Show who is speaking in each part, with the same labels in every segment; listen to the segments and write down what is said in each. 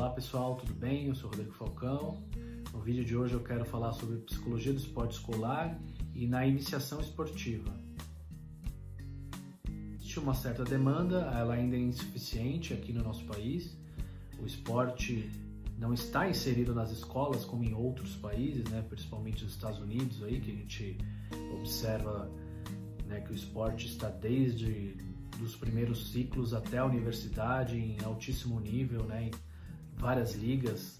Speaker 1: Olá pessoal, tudo bem? Eu sou Rodrigo Falcão. No vídeo de hoje eu quero falar sobre psicologia do esporte escolar e na iniciação esportiva. Existe uma certa demanda, ela ainda é insuficiente aqui no nosso país. O esporte não está inserido nas escolas como em outros países, né, principalmente nos Estados Unidos aí que a gente observa né, que o esporte está desde dos primeiros ciclos até a universidade em altíssimo nível, né, várias ligas.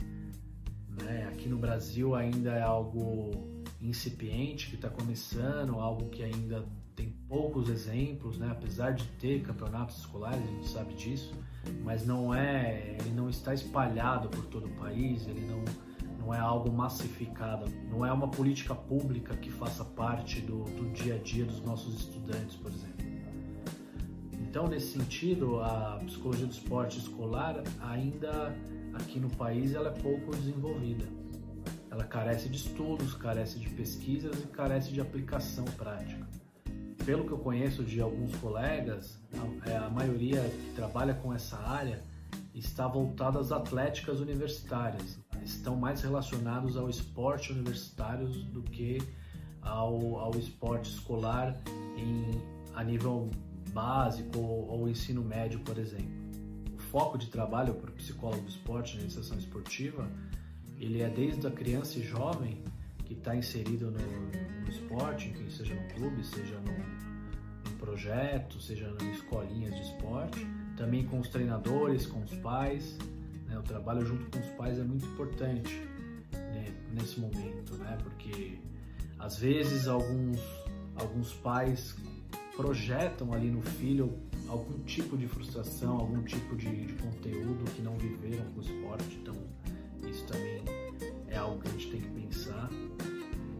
Speaker 1: Né? Aqui no Brasil ainda é algo incipiente que está começando, algo que ainda tem poucos exemplos, né? apesar de ter campeonatos escolares, a gente sabe disso, mas não é, ele não está espalhado por todo o país, ele não, não é algo massificado, não é uma política pública que faça parte do, do dia a dia dos nossos estudantes, por exemplo. Então, nesse sentido, a psicologia do esporte escolar ainda aqui no país ela é pouco desenvolvida. Ela carece de estudos, carece de pesquisas e carece de aplicação prática. Pelo que eu conheço de alguns colegas, a, é, a maioria que trabalha com essa área está voltada às atléticas universitárias. Estão mais relacionados ao esporte universitário do que ao, ao esporte escolar em, a nível básico ou, ou ensino médio, por exemplo. Foco de trabalho para o psicólogo do esporte na iniciação esportiva, ele é desde a criança e jovem que está inserido no, no esporte, seja no clube, seja no, no projeto, seja em escolinhas de esporte, também com os treinadores, com os pais. Né? O trabalho junto com os pais é muito importante né? nesse momento, né? porque às vezes alguns, alguns pais projetam ali no filho algum tipo de frustração, algum tipo de, de conteúdo que não viveram com o esporte. Então, isso também é algo que a gente tem que pensar.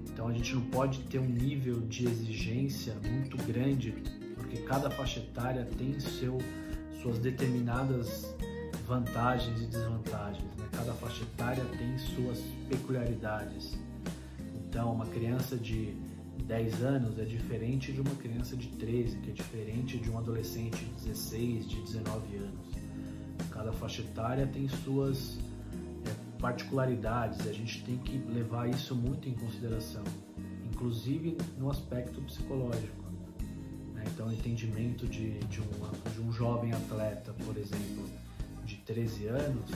Speaker 1: Então, a gente não pode ter um nível de exigência muito grande, porque cada faixa etária tem seu, suas determinadas vantagens e desvantagens. Né? Cada faixa etária tem suas peculiaridades. Então, uma criança de 10 anos é diferente de uma criança de 13, que é diferente de um adolescente de 16, de 19 anos. Cada faixa etária tem suas é, particularidades, a gente tem que levar isso muito em consideração, inclusive no aspecto psicológico. Né? Então, o entendimento de, de, uma, de um jovem atleta, por exemplo, de 13 anos,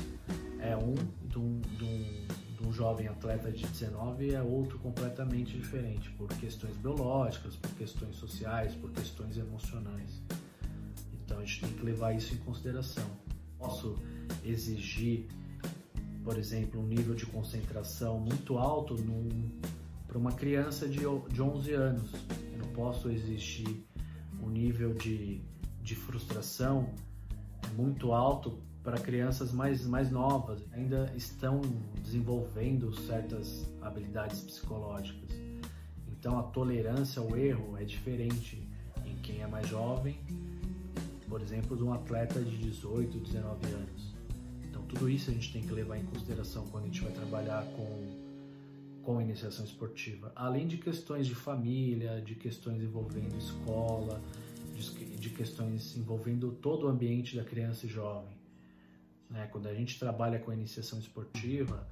Speaker 1: é um de um, de um um jovem atleta de 19 é outro completamente diferente, por questões biológicas, por questões sociais, por questões emocionais. Então a gente tem que levar isso em consideração. Posso exigir, por exemplo, um nível de concentração muito alto para uma criança de, de 11 anos. Eu não posso exigir um nível de, de frustração muito alto para crianças mais, mais novas, ainda estão desenvolvendo certas habilidades psicológicas. Então a tolerância ao erro é diferente em quem é mais jovem, por exemplo, de um atleta de 18, 19 anos. Então tudo isso a gente tem que levar em consideração quando a gente vai trabalhar com com iniciação esportiva, além de questões de família, de questões envolvendo escola, de, questões envolvendo todo o ambiente da criança e jovem. Né? Quando a gente trabalha com a iniciação esportiva,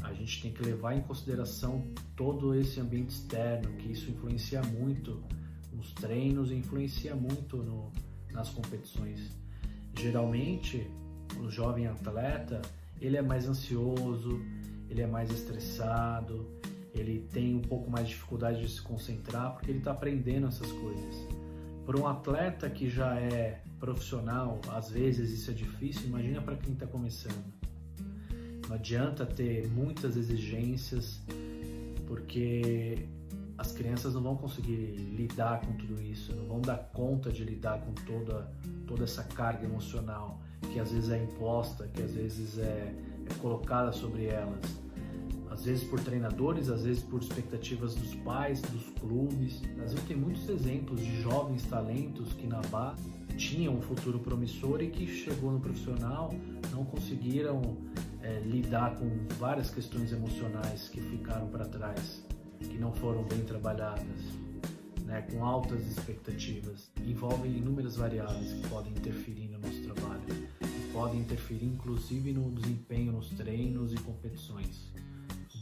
Speaker 1: a gente tem que levar em consideração todo esse ambiente externo, que isso influencia muito nos treinos e influencia muito no, nas competições. Geralmente, o jovem atleta, ele é mais ansioso, ele é mais estressado, ele tem um pouco mais de dificuldade de se concentrar porque ele está aprendendo essas coisas. Para um atleta que já é profissional, às vezes isso é difícil, imagina para quem está começando. Não adianta ter muitas exigências, porque as crianças não vão conseguir lidar com tudo isso, não vão dar conta de lidar com toda, toda essa carga emocional que às vezes é imposta, que às vezes é, é colocada sobre elas vezes por treinadores, às vezes por expectativas dos pais, dos clubes. O Brasil tem muitos exemplos de jovens talentos que na base tinham um futuro promissor e que chegou no profissional não conseguiram é, lidar com várias questões emocionais que ficaram para trás, que não foram bem trabalhadas, né, com altas expectativas. Envolvem inúmeras variáveis que podem interferir no nosso trabalho podem interferir inclusive no desempenho nos treinos e competições.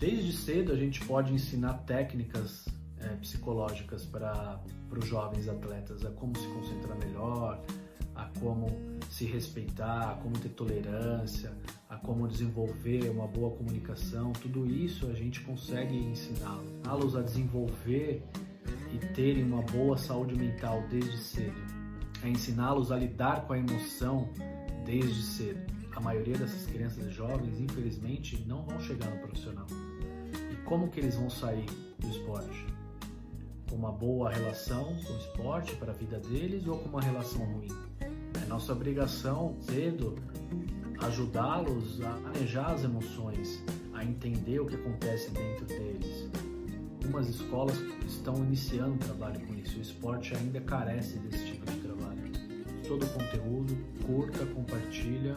Speaker 1: Desde cedo a gente pode ensinar técnicas é, psicológicas para os jovens atletas, a como se concentrar melhor, a como se respeitar, a como ter tolerância, a como desenvolver uma boa comunicação, tudo isso a gente consegue ensiná-los a desenvolver e terem uma boa saúde mental desde cedo, a ensiná-los a lidar com a emoção desde cedo. A maioria dessas crianças e jovens, infelizmente, não vão chegar no profissional. E como que eles vão sair do esporte? Com uma boa relação com o esporte para a vida deles ou com uma relação ruim? É nossa obrigação cedo ajudá-los a manejar as emoções, a entender o que acontece dentro deles. Algumas escolas estão iniciando um trabalho com isso. O esporte ainda carece desse tipo de trabalho. Todo o conteúdo, curta, compartilha.